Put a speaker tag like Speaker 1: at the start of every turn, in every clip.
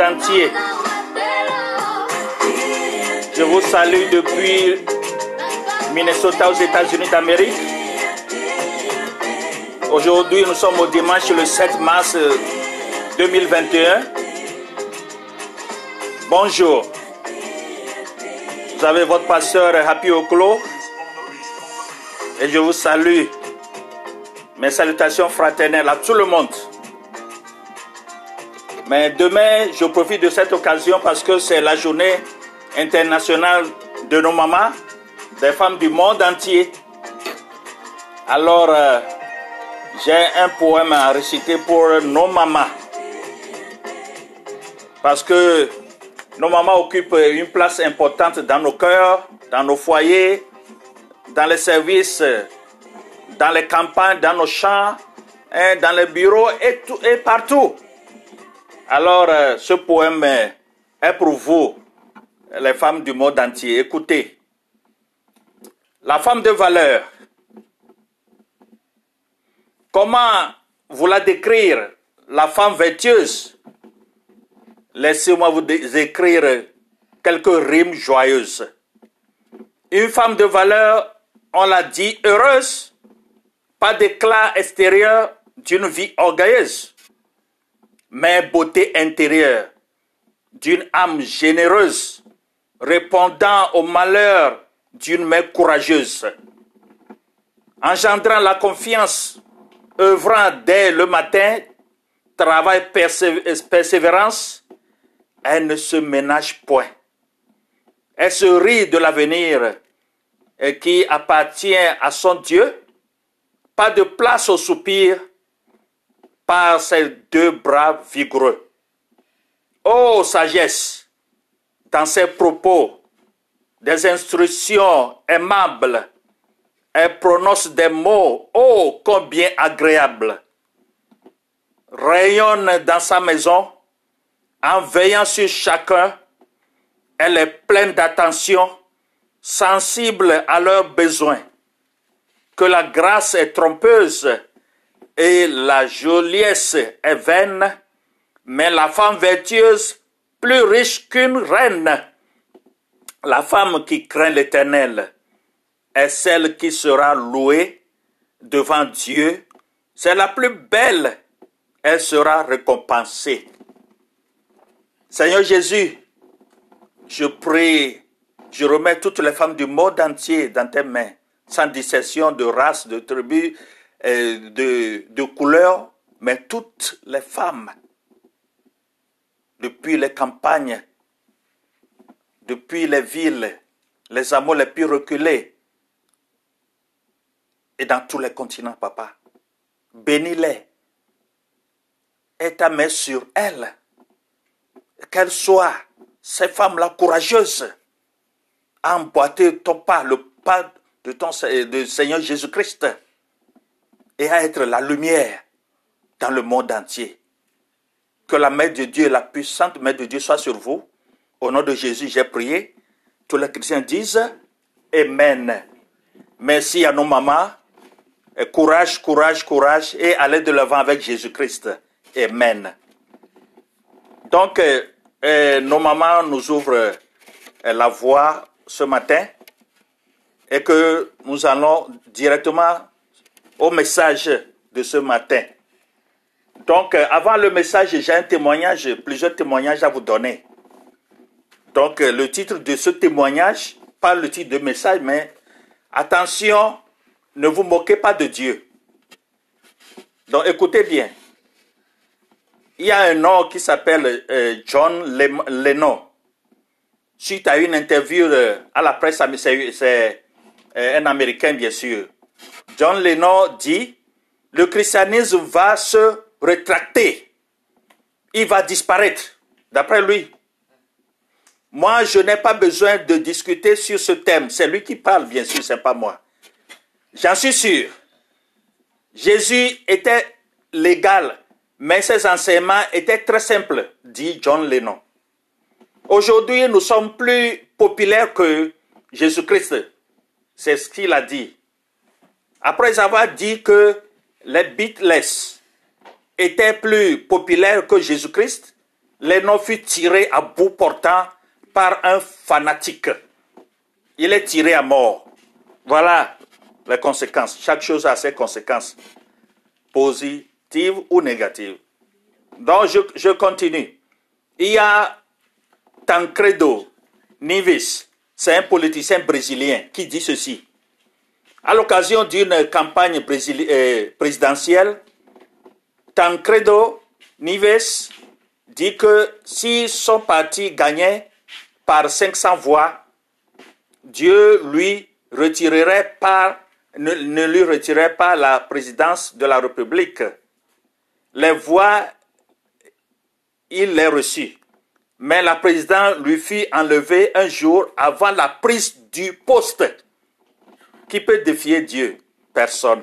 Speaker 1: entier. Je vous salue depuis Minnesota aux États-Unis d'Amérique. Aujourd'hui, nous sommes au dimanche le 7 mars 2021. Bonjour. Vous avez votre pasteur Happy Oklo et je vous salue. Mes salutations fraternelles à tout le monde. Mais demain, je profite de cette occasion parce que c'est la journée internationale de nos mamans, des femmes du monde entier. Alors, euh, j'ai un poème à réciter pour nos mamans. Parce que nos mamans occupent une place importante dans nos cœurs, dans nos foyers, dans les services, dans les campagnes, dans nos champs, hein, dans les bureaux et, tout, et partout. Alors, euh, ce poème est pour vous, les femmes du monde entier. Écoutez. La femme de valeur. Comment vous la décrire La femme vertueuse? Laissez-moi vous écrire quelques rimes joyeuses. Une femme de valeur, on l'a dit, heureuse, pas d'éclat extérieur d'une vie orgueilleuse mais beauté intérieure, d'une âme généreuse, répondant au malheur d'une mère courageuse, engendrant la confiance, œuvrant dès le matin, travail persévérance, elle ne se ménage point. Elle se rit de l'avenir qui appartient à son Dieu, pas de place au soupir, par ses deux bras vigoureux. Ô sagesse, dans ses propos, des instructions aimables, elle prononce des mots, ô combien agréables. Rayonne dans sa maison, en veillant sur chacun, elle est pleine d'attention, sensible à leurs besoins. Que la grâce est trompeuse, et la joliesse est vaine, mais la femme vertueuse plus riche qu'une reine. La femme qui craint l'Éternel est celle qui sera louée devant Dieu. C'est la plus belle. Elle sera récompensée. Seigneur Jésus, je prie, je remets toutes les femmes du monde entier dans tes mains, sans distinction de race, de tribu, de, de couleur, mais toutes les femmes, depuis les campagnes, depuis les villes, les amours les plus reculés, et dans tous les continents, papa. Bénis-les. Et ta main sur elles. Qu'elles soient, ces femmes-là, courageuses, à emboîter ton pas, le pas de ton Seigneur Jésus-Christ et à être la lumière dans le monde entier. Que la main de Dieu, la puissante main de Dieu soit sur vous. Au nom de Jésus, j'ai prié. Tous les chrétiens disent Amen. Merci à nos mamans. courage, courage, courage et allez de l'avant avec Jésus-Christ. Amen. Donc, euh, euh, nos mamans nous ouvrent euh, la voie ce matin et que nous allons directement au message de ce matin. Donc, euh, avant le message, j'ai un témoignage, plusieurs témoignages à vous donner. Donc, euh, le titre de ce témoignage, pas le titre de message, mais attention, ne vous moquez pas de Dieu. Donc, écoutez bien. Il y a un homme qui s'appelle euh, John Lennon. Suite à une interview à la presse, c'est un Américain, bien sûr. John Lennon dit, le christianisme va se rétracter. Il va disparaître, d'après lui. Moi, je n'ai pas besoin de discuter sur ce thème. C'est lui qui parle, bien sûr, c'est pas moi. J'en suis sûr. Jésus était légal, mais ses enseignements étaient très simples, dit John Lennon. Aujourd'hui, nous sommes plus populaires que Jésus-Christ. C'est ce qu'il a dit. Après avoir dit que les Beatles était plus populaire que Jésus-Christ, Lennon fut tiré à bout portant par un fanatique. Il est tiré à mort. Voilà les conséquences. Chaque chose a ses conséquences, positives ou négatives. Donc, je, je continue. Il y a Tancredo Nives, c'est un politicien brésilien qui dit ceci. À l'occasion d'une campagne euh, présidentielle, Tancredo Nives dit que si son parti gagnait par 500 voix, Dieu lui retirerait ne, lui retirerait pas la présidence de la République. Les voix, il les reçut mais la présidente lui fit enlever un jour avant la prise du poste. Qui peut défier Dieu Personne.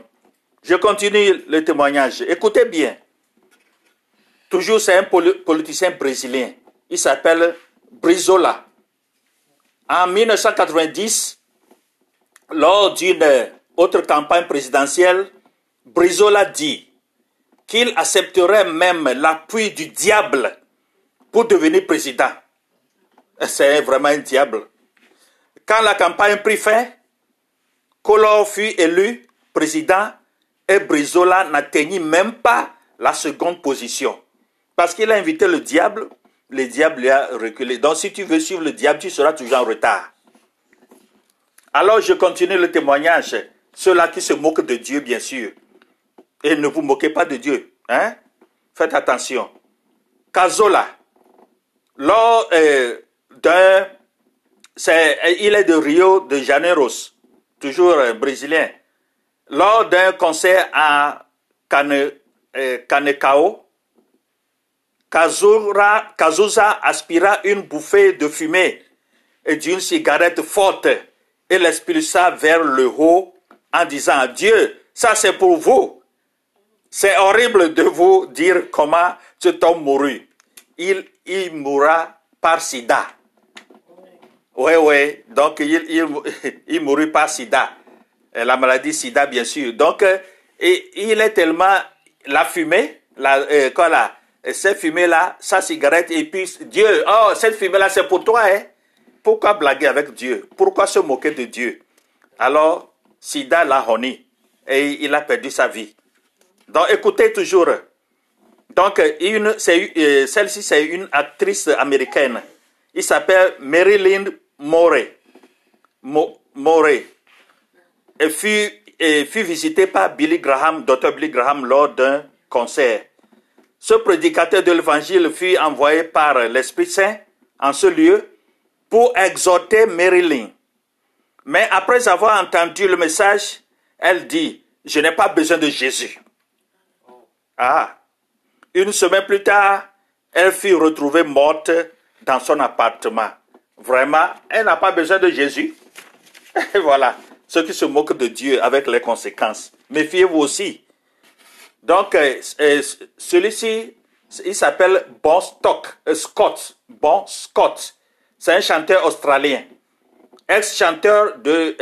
Speaker 1: Je continue le témoignage. Écoutez bien. Toujours, c'est un politicien brésilien. Il s'appelle Brizola. En 1990, lors d'une autre campagne présidentielle, Brizola dit qu'il accepterait même l'appui du diable pour devenir président. C'est vraiment un diable. Quand la campagne prit fin, Collor fut élu président et Brizola n'atteignit même pas la seconde position. Parce qu'il a invité le diable, le diable lui a reculé. Donc si tu veux suivre le diable, tu seras toujours en retard. Alors je continue le témoignage. Ceux-là qui se moquent de Dieu, bien sûr. Et ne vous moquez pas de Dieu. Hein? Faites attention. Cazola, lors euh, il est de Rio de Janeiro, toujours euh, brésilien. Lors d'un concert à Cane, euh, Canecao, Kazusa aspira une bouffée de fumée et d'une cigarette forte et l'expulsa vers le haut en disant Dieu, ça c'est pour vous. C'est horrible de vous dire comment cet homme mourut il mourra par sida. Oui, oui. Donc, il, il, il mourut par sida. La maladie sida, bien sûr. Donc, euh, et il est tellement la fumée, la, euh, là, cette fumée-là, sa cigarette, et puis Dieu, oh, cette fumée-là, c'est pour toi, hein. Pourquoi blaguer avec Dieu? Pourquoi se moquer de Dieu? Alors, Sida l'a honni et il a perdu sa vie. Donc, écoutez toujours donc, euh, celle-ci, c'est une actrice américaine. Il s'appelle Marilyn Morey. Elle fut, visitée par Billy Graham, Dr. Billy Graham, lors d'un concert. Ce prédicateur de l'évangile fut envoyé par l'Esprit Saint en ce lieu pour exhorter Marilyn. Mais après avoir entendu le message, elle dit, je n'ai pas besoin de Jésus. Ah, une semaine plus tard, elle fut retrouvée morte dans son appartement. Vraiment, elle n'a pas besoin de Jésus. Voilà, ceux qui se moquent de Dieu avec les conséquences. Méfiez-vous aussi. Donc, euh, euh, celui-ci, il s'appelle Bon Stock, euh, Scott. Bon Scott. C'est un chanteur australien. Ex-chanteur de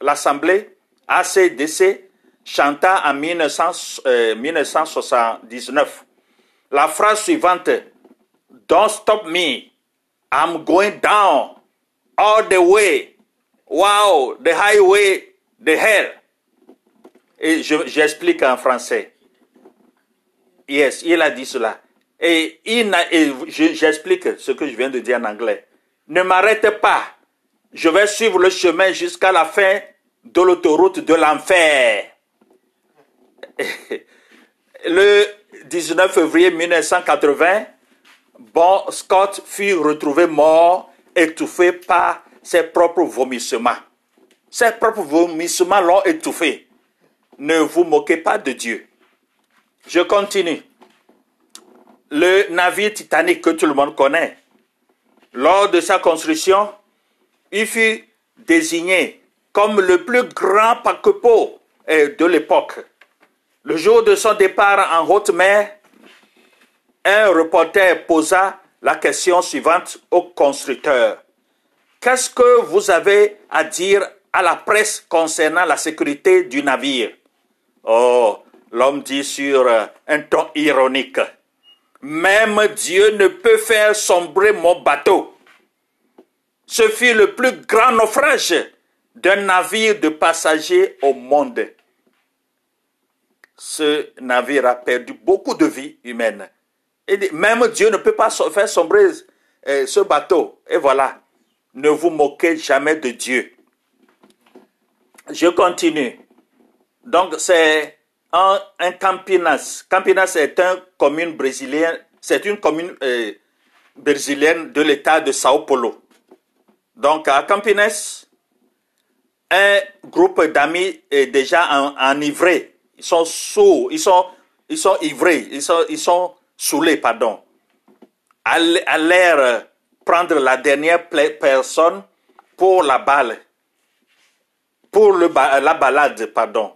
Speaker 1: l'Assemblée ACDC, chanta en 1979 la phrase suivante, Don't stop me, I'm going down all the way. Wow, the highway, the hell. Et j'explique en français. Yes, il a dit cela. Et, il et j'explique ce que je viens de dire en anglais. Ne m'arrête pas. Je vais suivre le chemin jusqu'à la fin de l'autoroute de l'enfer. le 19 février 1980, Bon Scott fut retrouvé mort, étouffé par ses propres vomissements. Ses propres vomissements l'ont étouffé. Ne vous moquez pas de Dieu. Je continue. Le navire Titanic que tout le monde connaît, lors de sa construction, il fut désigné comme le plus grand paquebot euh, de l'époque. Le jour de son départ en haute mer, un reporter posa la question suivante au constructeur. Qu'est-ce que vous avez à dire à la presse concernant la sécurité du navire? Oh, L'homme dit sur euh, un ton ironique, Même Dieu ne peut faire sombrer mon bateau. Ce fut le plus grand naufrage d'un navire de passagers au monde. Ce navire a perdu beaucoup de vies humaines. Même Dieu ne peut pas faire sombrer euh, ce bateau. Et voilà, ne vous moquez jamais de Dieu. Je continue. Donc c'est un, Campinas. Campinas est une commune brésilienne, c'est une commune euh, brésilienne de l'État de Sao Paulo. Donc à Campinas, un groupe d'amis est déjà enivré. Ils sont sourds, ils sont, ils sont ivrés, ils sont, ils sont saoulés, pardon. À l'air prendre la dernière personne pour la balle, pour le, la balade, pardon.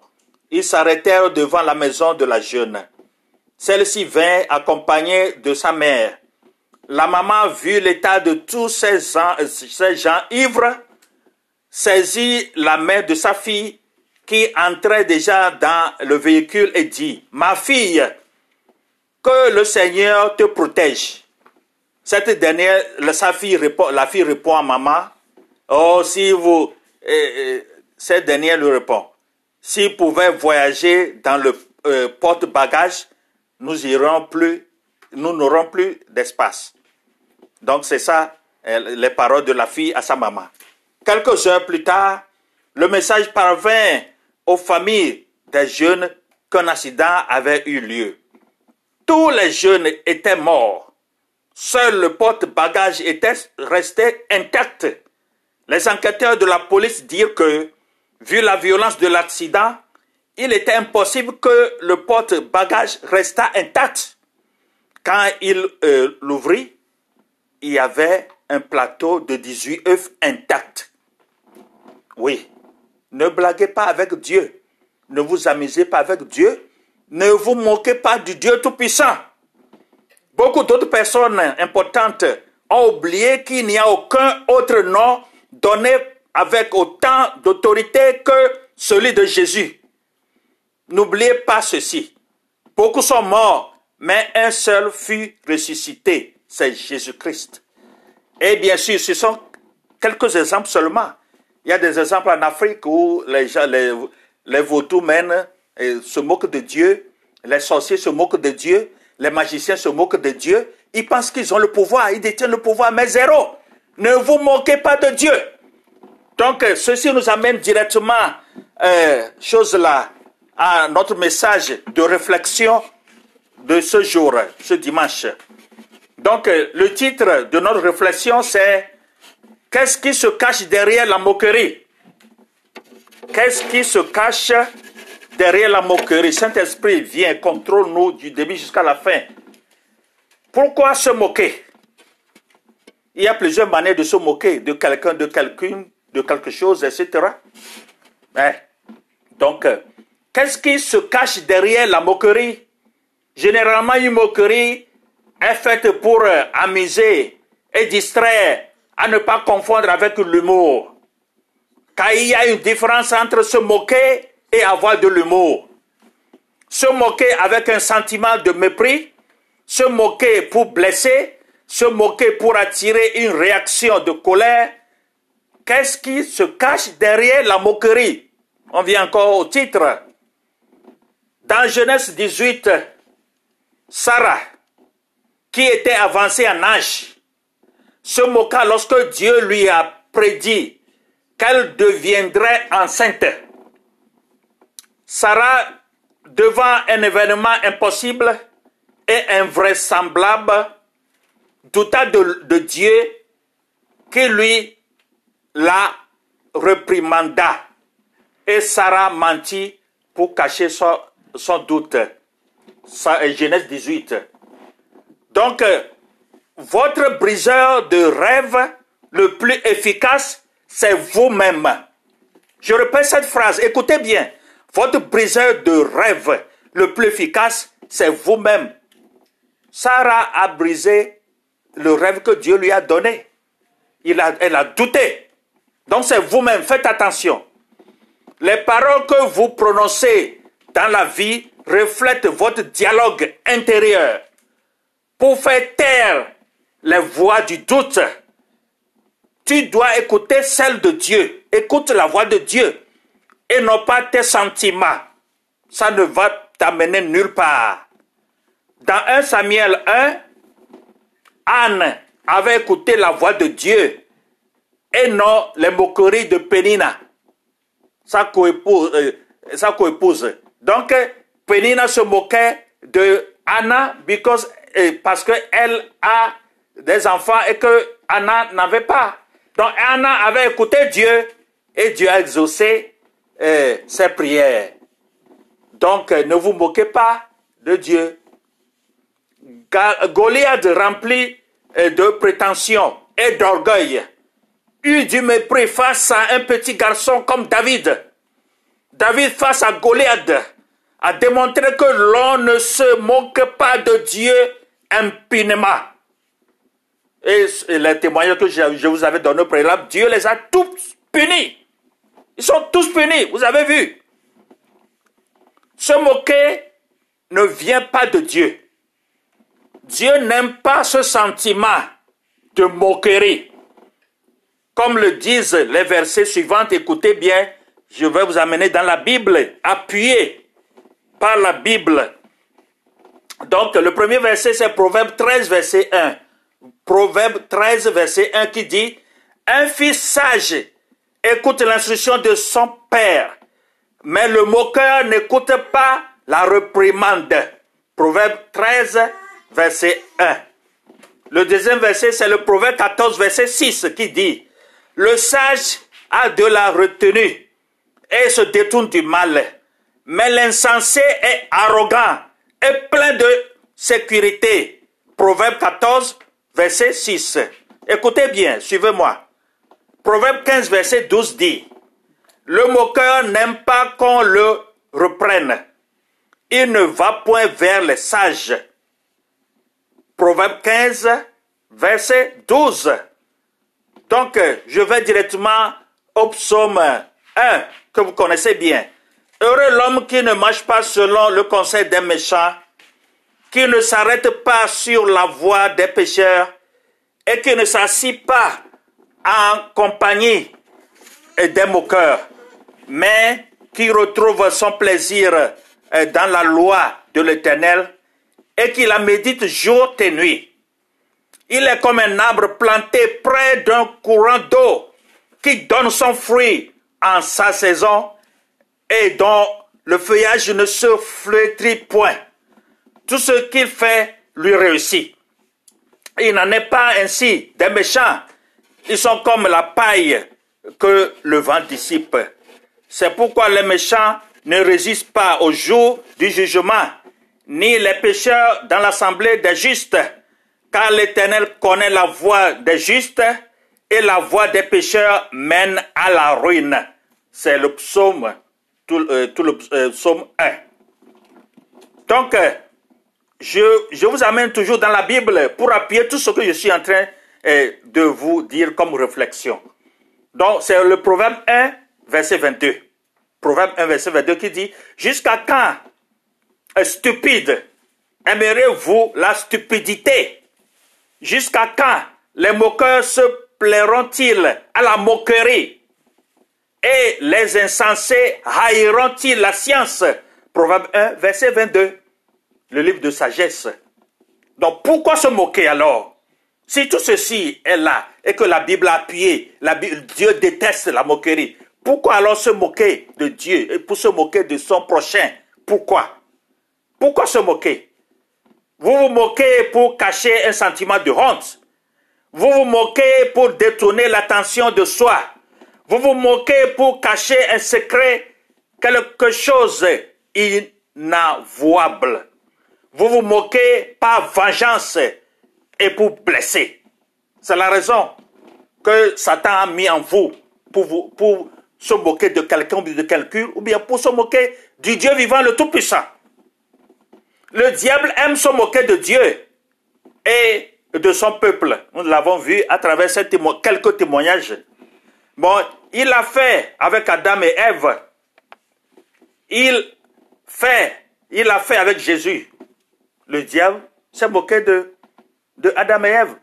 Speaker 1: Ils s'arrêtèrent devant la maison de la jeune. Celle-ci vint accompagnée de sa mère. La maman vit l'état de tous ces ces gens ivres, saisit la main de sa fille qui entrait déjà dans le véhicule et dit, Ma fille, que le Seigneur te protège. Cette dernière, sa fille répond, la fille répond à maman, Oh, si vous, cette dernière lui répond, s'il pouvait voyager dans le euh, porte-bagages, nous irons plus, nous n'aurons plus d'espace. Donc c'est ça les paroles de la fille à sa maman. Quelques heures plus tard, le message parvint aux familles des jeunes qu'un accident avait eu lieu. Tous les jeunes étaient morts. Seul le porte-bagages était resté intact. Les enquêteurs de la police dirent que Vu la violence de l'accident, il était impossible que le porte-bagages restât intact. Quand il euh, l'ouvrit, il y avait un plateau de 18 œufs intacts. Oui, ne blaguez pas avec Dieu. Ne vous amusez pas avec Dieu. Ne vous moquez pas du Dieu Tout-Puissant. Beaucoup d'autres personnes importantes ont oublié qu'il n'y a aucun autre nom donné avec autant d'autorité que celui de Jésus. N'oubliez pas ceci. Beaucoup sont morts, mais un seul fut ressuscité, c'est Jésus-Christ. Et bien sûr, ce sont quelques exemples seulement. Il y a des exemples en Afrique où les, gens, les, vaudous mènent se moquent de Dieu, les sorciers se moquent de Dieu, les magiciens se moquent de Dieu. Ils pensent qu'ils ont le pouvoir, ils détiennent le pouvoir, mais zéro. Ne vous moquez pas de Dieu. Donc, euh, ceci nous amène directement, euh, chose là, à notre message de réflexion de ce jour, ce dimanche. Donc, euh, le titre de notre réflexion, c'est Qu'est-ce qui se cache derrière la moquerie? Qu'est-ce qui se cache derrière la moquerie Saint-Esprit, vient, contrôle-nous du début jusqu'à la fin. Pourquoi se moquer? Il y a plusieurs manières de se moquer de quelqu'un, de quelqu'un, de quelque chose, etc. Hein? Donc, euh, qu'est-ce qui se cache derrière la moquerie? Généralement, une moquerie est faite pour euh, amuser et distraire, à ne pas confondre avec l'humour. Car il y a une différence entre se moquer et avoir de l'humour. Se moquer avec un sentiment de mépris, se moquer pour blesser, se moquer pour attirer une réaction de colère, Qu'est-ce qui se cache derrière la moquerie? On vient encore au titre. Dans Genèse 18, Sarah, qui était avancée en âge, se moqua lorsque Dieu lui a prédit qu'elle deviendrait enceinte. Sarah, devant un événement impossible et invraisemblable, douta de, Dieu qui lui la reprimanda et Sarah mentit pour cacher son, doute. Ça est Genèse 18. Donc, votre briseur de rêve le plus efficace, c'est vous-même. Je répète cette phrase, écoutez bien. Votre briseur de rêve le plus efficace, c'est vous-même. Sarah a brisé le rêve que Dieu lui a donné. Il a, elle a douté. Donc c'est vous-même, faites attention. Les paroles que vous prononcez dans la vie reflète votre dialogue intérieur pour faire taire les voix du doute. Tu dois écouter celle de Dieu. Écoute la voix de Dieu et non pas tes sentiments. Ça ne va t'amener nulle part. Dans 1 Samuel 1, Anne avait écouté la voix de Dieu et non les moqueries de Pénina, sa coépouse. Euh. Donc, Pénina se moquait de Anna because, euh, parce qu'elle a des enfants et que Anna n'avait pas. Donc, Anna avait écouté Dieu et Dieu a exaucé euh, ses prières. Donc, ne vous moquez pas de Dieu. Goliath rempli de prétention et d'orgueil eut du mépris face à un petit garçon comme David. David face à Goliath a démontré que l'on ne se moque pas de Dieu impunément. Et les témoignages que je vous avais donnés au préalable, Dieu les a tous punis. Ils sont tous punis, vous avez vu. Se moquer ne vient pas de Dieu. Dieu n'aime pas ce sentiment de moquerie. Comme le disent les versets suivants, écoutez bien, je vais vous amener dans la Bible, appuyé par la Bible. Donc, le premier verset, c'est Proverbe 13, verset 1. Proverbe 13, verset 1 qui dit, Un fils sage écoute l'instruction de son père, mais le moqueur n'écoute pas la reprimande. Proverbe 13, verset 1. Le deuxième verset, c'est le Proverbe 14, verset 6 qui dit, Le sage a de la retenue et se détourne du mal, mais l'insensé est arrogant et plein de sécurité. Proverbe 14, verset 6. Écoutez bien, suivez-moi. Proverbe 15, verset 12 dit, Le moqueur n'aime pas qu'on le reprenne. Il ne va point vers les sages. Proverbe 15, verset 12. Donc, je vais directement au psaume 1, que vous connaissez bien. Heureux l'homme qui ne marche pas selon le conseil des méchants, qui ne s'arrête pas sur la voie des pécheurs et qui ne s'assit pas en compagnie des moqueurs, mais qui retrouve son plaisir dans la loi de l'Éternel et qui la médite jour et nuit. Il est comme un arbre planté près d'un courant d'eau qui donne son fruit en sa saison et dont le feuillage ne se flétrit point. Tout ce qu'il fait lui réussit. Il n'en est pas ainsi des méchants. Ils sont comme la paille que le vent dissipe. C'est pourquoi les méchants ne résistent pas au jour du jugement, ni les pécheurs dans l'assemblée des justes, car l'Éternel connaît la voie des justes et la voie des pécheurs mène à la ruine. C'est le psaume, tout, euh, le euh, psaume 1. Donc, euh, je, je, vous amène toujours dans la Bible pour appuyer tout ce que je suis en train de vous dire comme réflexion. Donc, c'est le Proverbe 1, verset 22. Proverbe 1, verset 22 qui dit, Jusqu'à quand stupide, aimerez-vous la stupidité? Jusqu'à quand les moqueurs se plairont-ils à la moquerie? Et les insensés haïront-ils la science? Proverbe 1, verset 22, le livre de sagesse. Donc pourquoi se moquer alors? Si tout ceci est là et que la Bible a appuyé, Dieu déteste la moquerie, pourquoi alors se moquer de Dieu et pour se moquer de son prochain? Pourquoi? Pourquoi se moquer? Vous vous moquez pour cacher un sentiment de honte. Vous vous moquez pour détourner l'attention de soi. Vous vous moquez pour cacher un secret, quelque chose inavouable. Vous vous moquez par vengeance et pour blesser. C'est la raison que Satan a mis en vous pour, vous, pour se moquer de quelqu'un ou de quelqu'un, ou bien pour se moquer du Dieu vivant le Tout-Puissant. Le diable aime se moquer de Dieu et de son peuple. Nous l'avons vu à travers quelques témoignages. Bon, il l'a fait avec Adam et Ève. Il fait, il a fait avec Jésus. Le diable s'est moqué de, de Adam et Ève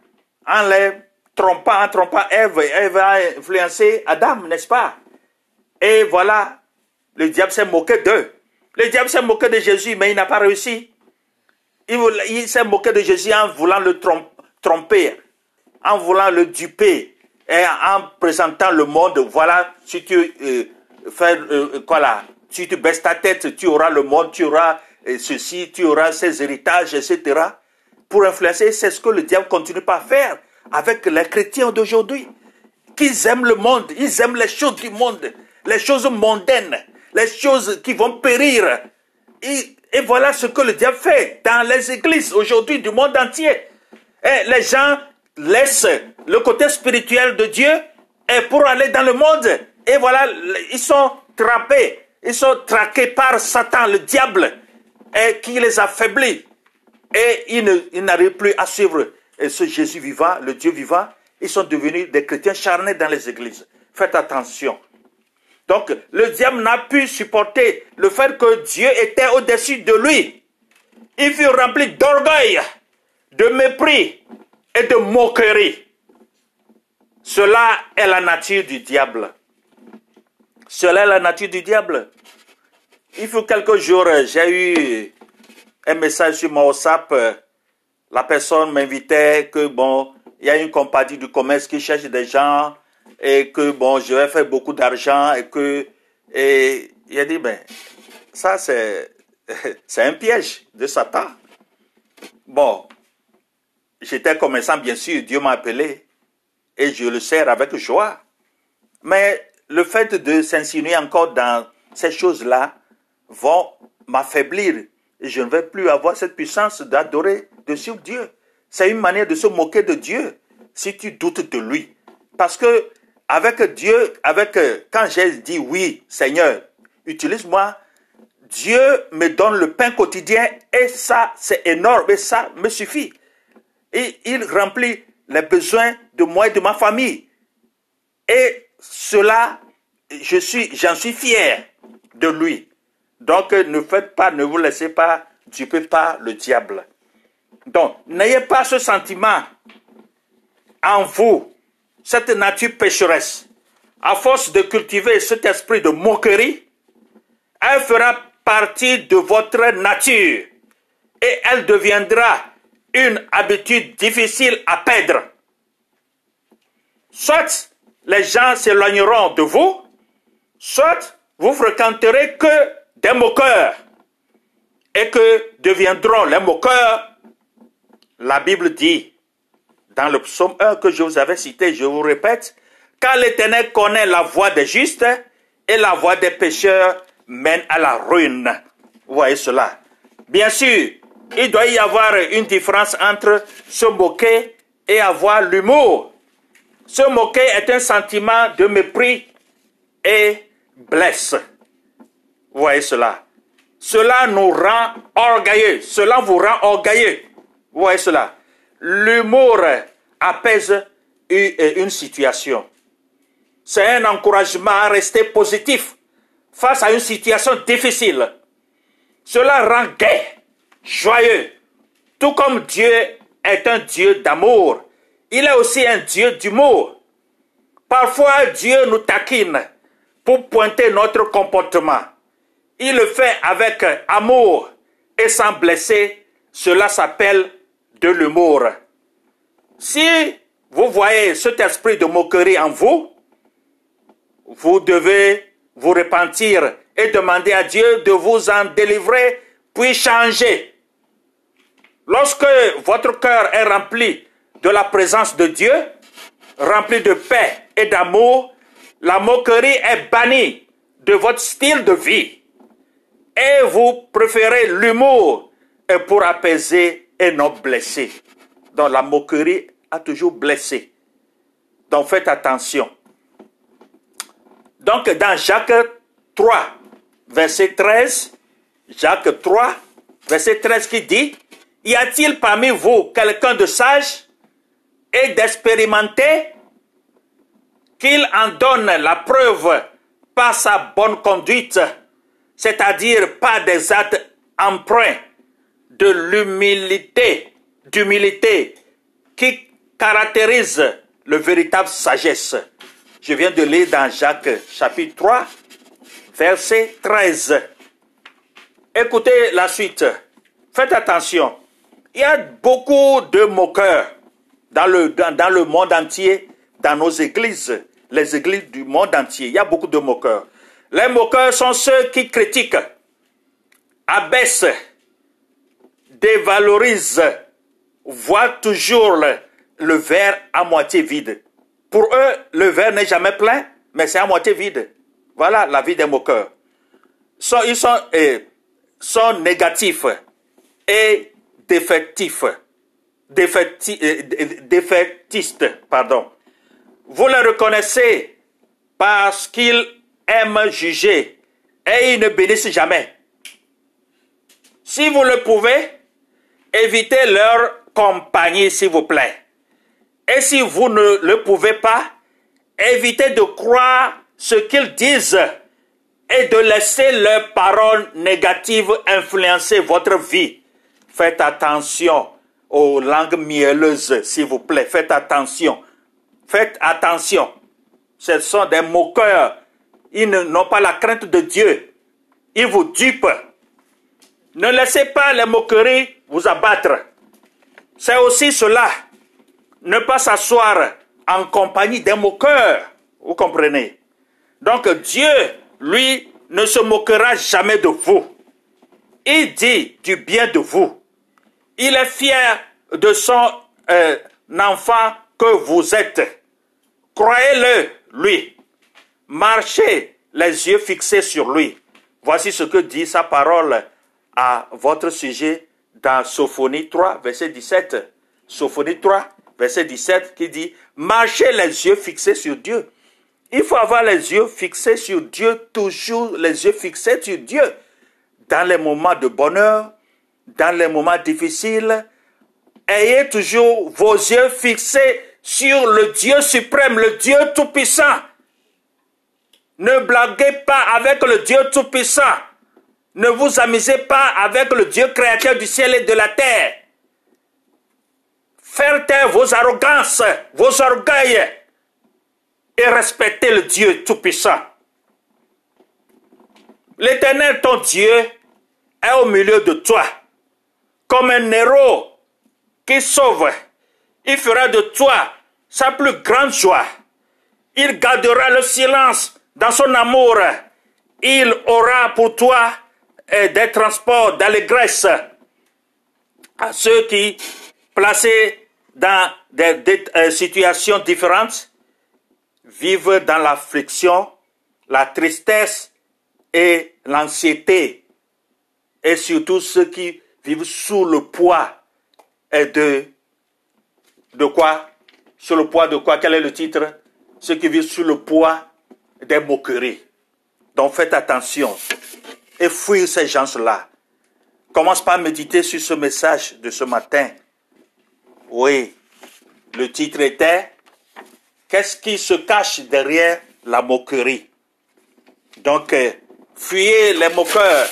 Speaker 1: en les trompant, en trompant Ève. Ève a influencé Adam, n'est-ce pas? Et voilà, le diable s'est moqué d'eux. Le diable s'est moqué de Jésus, mais il n'a pas réussi. Il, s'est moqué de Jésus en voulant le tromper, en voulant le duper, et en présentant le monde. Voilà, si tu euh, fais euh, quoi là, si tu baisses ta tête, tu auras le monde, tu auras euh, ceci, tu auras ces héritages, etc. Pour influencer, c'est ce que le diable continue à faire avec les chrétiens d'aujourd'hui. Qu'ils aiment le monde, ils aiment les choses du monde, les choses mondaines, les choses qui vont périr. Et, voilà ce que le diable fait dans les églises aujourd'hui du monde entier. Et les gens laissent le côté spirituel de Dieu et pour aller dans le monde. Et voilà, ils sont trappés, ils sont traqués par Satan, le diable, et qui les affaiblit. Et ils n'arrivent plus à suivre et ce Jésus vivant, le Dieu vivant. Ils sont devenus des chrétiens charnés dans les églises. Faites attention. Donc, le diable n'a pu supporter le fait que Dieu était au-dessus de lui. Il fut rempli d'orgueil, de mépris et de moquerie. Cela est la nature du diable. Cela est la nature du diable. Il faut quelques jours, j'ai eu un message sur mon WhatsApp. La personne m'invitait que, bon, il y a une compagnie du commerce qui cherche des gens et que bon, je vais faire beaucoup d'argent et que et il a dit ben ça c'est c'est un piège de Satan. Bon, j'étais commerçant bien sûr, Dieu m'a appelé et je le sers avec joie. Mais le fait de s'insinuer encore dans ces choses-là vont m'affaiblir je ne vais plus avoir cette puissance d'adorer de sur Dieu. C'est une manière de se moquer de Dieu si tu doutes de lui. Parce que avec Dieu, avec quand j'ai dit oui, Seigneur, utilise-moi, Dieu me donne le pain quotidien et ça, c'est énorme et ça me suffit. Et il remplit les besoins de moi et de ma famille. Et cela, je suis, j'en suis fier de lui. Donc, ne faites pas, ne vous laissez pas duper par le diable. Donc, n'ayez pas ce sentiment en vous cette nature pécheresse, à force de cultiver cet esprit de moquerie, elle fera partie de votre nature et elle deviendra une habitude difficile à perdre. Soit les gens s'éloigneront de vous, soit vous fréquenterez que des moqueurs et que deviendront les moqueurs. La Bible dit dans le psaume 1 que je vous avais cité, je vous répète, car l'Éternel connaît la voie des justes et la voie des pécheurs mène à la ruine. Vous voyez cela. Bien sûr, il doit y avoir une différence entre se moquer et avoir l'humour. Se moquer est un sentiment de mépris et blesse. Voyez cela. Cela nous rend orgueilleux. Cela vous rend orgueilleux. Vous voyez cela. L'humour apaise une situation. C'est un encouragement à rester positif face à une situation difficile. Cela rend gai, joyeux, tout comme Dieu est un Dieu d'amour. Il est aussi un Dieu d'humour. Parfois, Dieu nous taquine pour pointer notre comportement. Il le fait avec amour et sans blesser. Cela s'appelle de l'humour. Si vous voyez cet esprit de moquerie en vous, vous devez vous repentir et demander à Dieu de vous en délivrer, puis changer. Lorsque votre cœur est rempli de la présence de Dieu, rempli de paix et d'amour, la moquerie est bannie de votre style de vie. Et vous préférez l'humour pour apaiser et non blessé. Donc la moquerie a toujours blessé. Donc faites attention. Donc dans Jacques 3, verset 13, Jacques 3, verset 13 qui dit, Y a-t-il parmi vous quelqu'un de sage et d'expérimenté qu'il en donne la preuve par sa bonne conduite, c'est-à-dire par des actes empreint de l'humilité, d'humilité qui caractérise le véritable sagesse. Je viens de lire dans Jacques chapitre 3, verset 13. Écoutez la suite. Faites attention. Il y a beaucoup de moqueurs dans le, dans le monde entier, dans nos églises, les églises du monde entier. Il y a beaucoup de moqueurs. Les moqueurs sont ceux qui critiquent, abaissent, dévalorisent, voient toujours le, verre à moitié vide. Pour eux, le verre n'est jamais plein, mais c'est à moitié vide. Voilà la vie des moqueurs. Ils sont, négatifs et défectifs. Défecti- dé- défaitistes, pardon. Vous les reconnaissez parce qu'ils aiment juger et ils ne bénissent jamais. Si vous le pouvez, évitez leur compagnie, s'il vous plaît. Et si vous ne le pouvez pas, évitez de croire ce qu'ils disent et de laisser leurs paroles négatives influencer votre vie. Faites attention aux langues mielleuses, s'il vous plaît. Faites attention. Faites attention. Ce sont des moqueurs. Ils n'ont pas la crainte de Dieu. Ils vous dupent. Ne laissez pas les moqueries vous abattre. C'est aussi cela. Ne pas s'asseoir en compagnie des moqueurs. Vous comprenez? Donc Dieu, lui, ne se moquera jamais de vous. Il dit du bien de vous. Il est fier de son euh, enfant que vous êtes. Croyez-le, lui. Marchez les yeux fixés sur lui. Voici ce que dit sa parole à votre sujet dans Sophonie 3, verset 17. Sophonie 3, verset 17, qui dit, marchez les yeux fixés sur Dieu. Il faut avoir les yeux fixés sur Dieu, toujours les yeux fixés sur Dieu. Dans les moments de bonheur, dans les moments difficiles, ayez toujours vos yeux fixés sur le Dieu suprême, le Dieu tout-puissant. Ne blaguez pas avec le Dieu tout-puissant. Ne vous amusez pas avec le Dieu créateur du ciel et de la terre. Faire taire vos arrogances, vos orgueils et respectez le Dieu tout-puissant. L'éternel, ton Dieu, est au milieu de toi, comme un héros qui sauve. Il fera de toi sa plus grande joie. Il gardera le silence dans son amour. Il aura pour toi euh, des transports d'allégresse à ceux qui, placés dans des, euh, situations différentes, vivent dans l'affliction, la tristesse et l'anxiété, et surtout ceux qui vivent sous le poids et de de quoi? Sous le poids de quoi? Quel est le titre? Ceux qui vivent sous le poids des moqueries. Donc faites attention et fuir ces gens-là. Commence par méditer sur ce message de ce matin. Oui, le titre était Qu'est-ce qui se cache derrière la moquerie? Donc, euh, fuyez les moqueurs.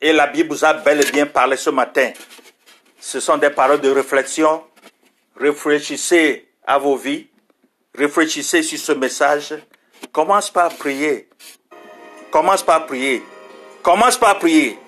Speaker 1: Et la Bible vous a bel et bien parlé ce matin. Ce sont des paroles de réflexion. Réfléchissez à vos vies. Réfléchissez sur ce message. Commence par prier. Commence par prier. Commence par prier.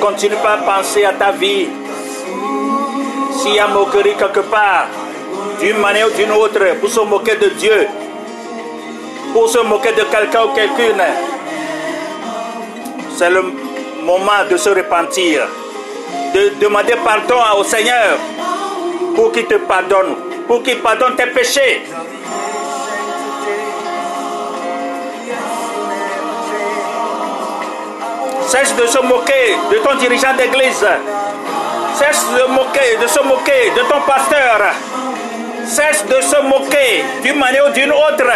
Speaker 1: Continue pas à penser à ta vie. S'il y a moquerie quelque part, d'une manière ou d'une autre, pour se moquer de Dieu, pour se moquer de quelqu'un ou quelqu'une, c'est le moment de se repentir, de demander pardon au Seigneur pour qu'il te pardonne, pour qu'il pardonne tes péchés. Cesse de se moquer de ton dirigeant d'église. Cesse de, de se moquer de ton pasteur. Cesse de se moquer d'une manière ou d'une autre.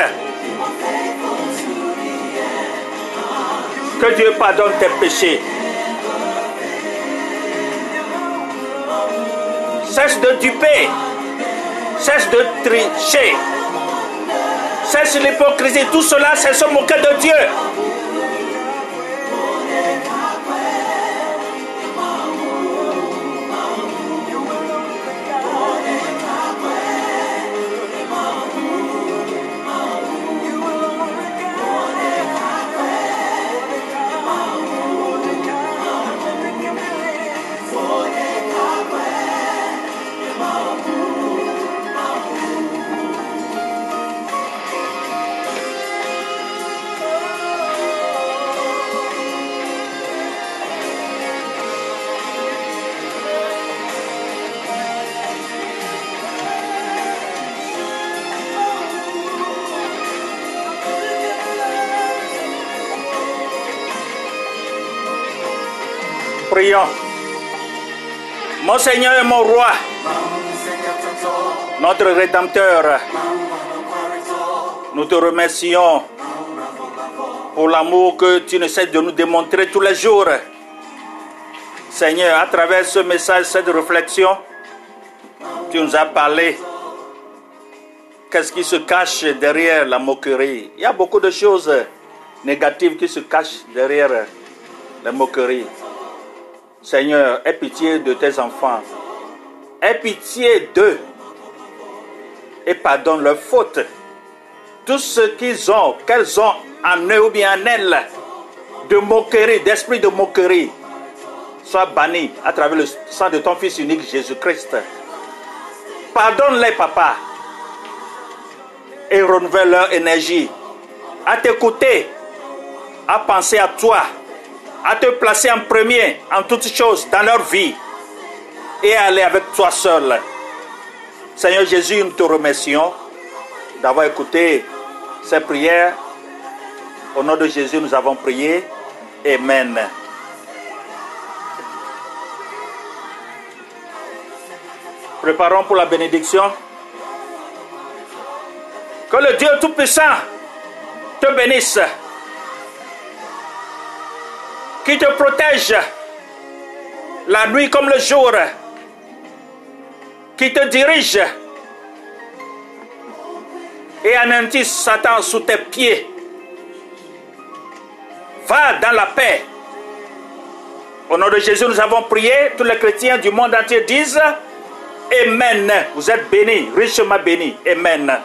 Speaker 1: Que Dieu pardonne tes péchés. Cesse de duper. Cesse de tricher. Cesse l'hypocrisie. Tout cela, c'est se moquer de Dieu. Prions. Mon Seigneur et mon roi, notre Rédempteur, nous te remercions pour l'amour que tu ne cesses de nous démontrer tous les jours. Seigneur, à travers ce message, cette réflexion, tu nous as parlé. Qu'est-ce qui se cache derrière la moquerie? Il y a beaucoup de choses négatives qui se cachent derrière la moquerie. Seigneur, aie pitié de tes enfants. Aie pitié d'eux. Et pardonne leurs fautes. Tout ce qu'ils ont, qu'elles ont en eux ou bien en elles, de moquerie, d'esprit de moquerie, soit banni à travers le sang de ton Fils unique Jésus-Christ. Pardonne-les, papa. Et renouvelle leur énergie à t'écouter, à penser à toi à te placer en premier en toutes choses dans leur vie et à aller avec toi seul. Seigneur Jésus, nous te remercions d'avoir écouté ces prières. Au nom de Jésus, nous avons prié. Amen. Préparons pour la bénédiction. Que le Dieu Tout-Puissant te bénisse qui te protège la nuit comme le jour, qui te dirige et anéantit Satan sous tes pieds. Va dans la paix. Au nom de Jésus, nous avons prié. Tous les chrétiens du monde entier disent Amen. Vous êtes bénis, richement bénis. Amen.